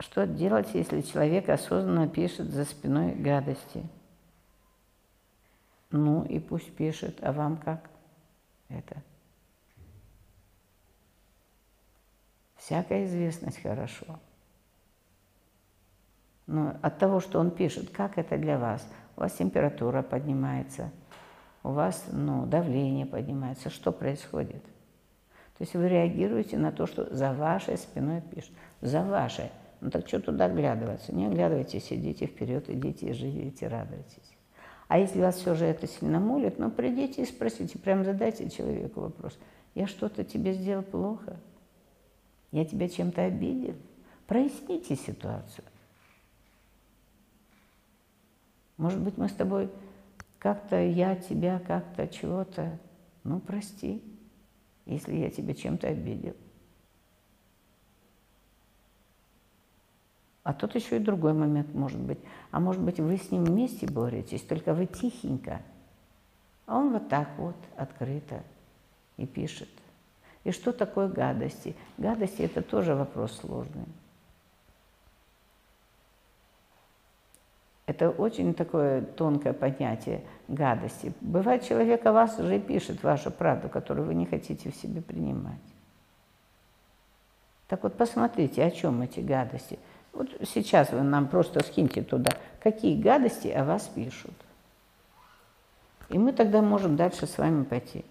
Что делать, если человек осознанно пишет за спиной гадости? Ну и пусть пишет, а вам как это? Всякая известность хорошо. Но от того, что он пишет, как это для вас? У вас температура поднимается, у вас ну, давление поднимается. Что происходит? То есть вы реагируете на то, что за вашей спиной пишут. За вашей. Ну так что туда оглядываться? Не оглядывайтесь, идите вперед, идите, живите, радуйтесь. А если вас все же это сильно молит, ну придите и спросите, прям задайте человеку вопрос. Я что-то тебе сделал плохо? Я тебя чем-то обидел? Проясните ситуацию. Может быть, мы с тобой как-то, я тебя как-то чего-то, ну, прости, если я тебя чем-то обидел. А тут еще и другой момент может быть. А может быть, вы с ним вместе боретесь, только вы тихенько. А он вот так вот, открыто и пишет. И что такое гадости? Гадости – это тоже вопрос сложный. Это очень такое тонкое понятие гадости. Бывает, человек о вас уже пишет вашу правду, которую вы не хотите в себе принимать. Так вот, посмотрите, о чем эти гадости. Вот сейчас вы нам просто скиньте туда, какие гадости о вас пишут. И мы тогда можем дальше с вами пойти.